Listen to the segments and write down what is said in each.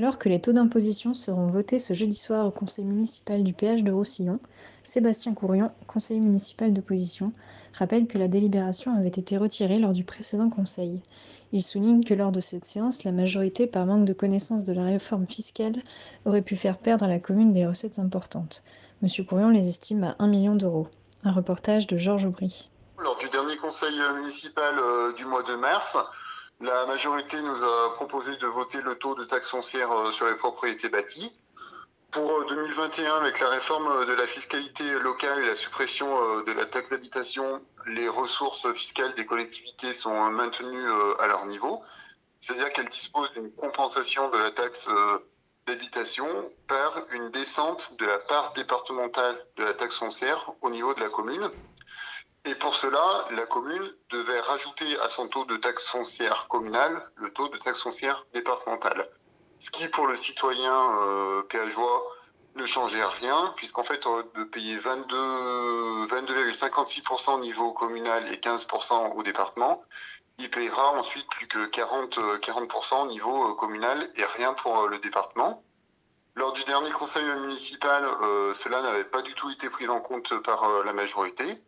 Alors que les taux d'imposition seront votés ce jeudi soir au conseil municipal du péage de Roussillon, Sébastien Courion, conseiller municipal d'opposition, rappelle que la délibération avait été retirée lors du précédent conseil. Il souligne que lors de cette séance, la majorité, par manque de connaissance de la réforme fiscale, aurait pu faire perdre à la commune des recettes importantes. Monsieur Courion les estime à 1 million d'euros. Un reportage de Georges Aubry. Lors du dernier conseil municipal euh, du mois de mars, la majorité nous a proposé de voter le taux de taxe foncière euh, sur les propriétés bâties. Pour 2021, euh, avec la réforme de la fiscalité locale et la suppression euh, de la taxe d'habitation, les ressources fiscales des collectivités sont maintenues à leur niveau. C'est-à-dire qu'elles disposent d'une compensation de la taxe d'habitation par une descente de la part départementale de la taxe foncière au niveau de la commune. Et pour cela, la commune devait rajouter à son taux de taxe foncière communale le taux de taxe foncière départementale. Ce qui, pour le citoyen euh, péageois, ne changeait rien, puisqu'en fait, de payer 22,56% au niveau communal et 15% au département. Il payera ensuite plus que 40, 40% au niveau euh, communal et rien pour euh, le département. Lors du dernier conseil municipal, euh, cela n'avait pas du tout été pris en compte par euh, la majorité.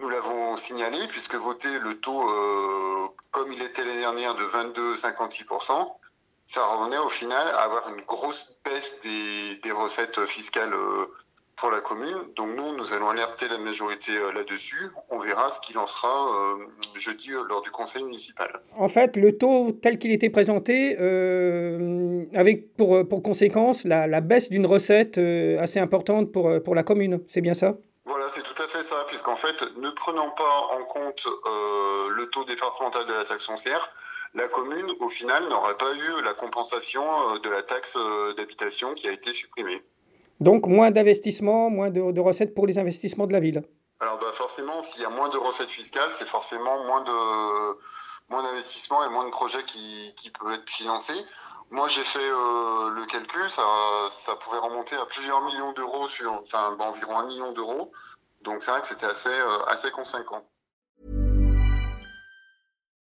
Nous l'avons signalé puisque voter le taux euh, comme il était l'année dernière de 22,56%, ça revenait au final à avoir une grosse baisse des, recettes fiscales euh, pour la commune. Donc nous, nous allons alerter la majorité euh, là-dessus. On verra ce qu'il en sera jeudi lors du conseil municipal. En fait, le taux tel qu'il était présenté, avec pour, conséquence la, baisse d'une recette assez importante pour, la commune, c'est bien ça? C'est tout à fait ça, puisqu'en fait, ne prenant pas en compte euh, le taux départemental de la taxe foncière, la commune, au final, n'aurait pas eu la compensation euh, de la taxe euh, d'habitation qui a été supprimée. Donc moins d'investissements, moins de, de recettes pour les investissements de la ville. Alors bah forcément, s'il y a moins de recettes fiscales, c'est forcément moins de moins d'investissements et moins de projets qui, qui peuvent être financés. Moi, j'ai fait euh, le calcul, ça, ça pouvait remonter à plusieurs millions d'euros sur, enfin, bah, environ un million d'euros. Donc c'est vrai que c'était assez, euh, assez conséquent.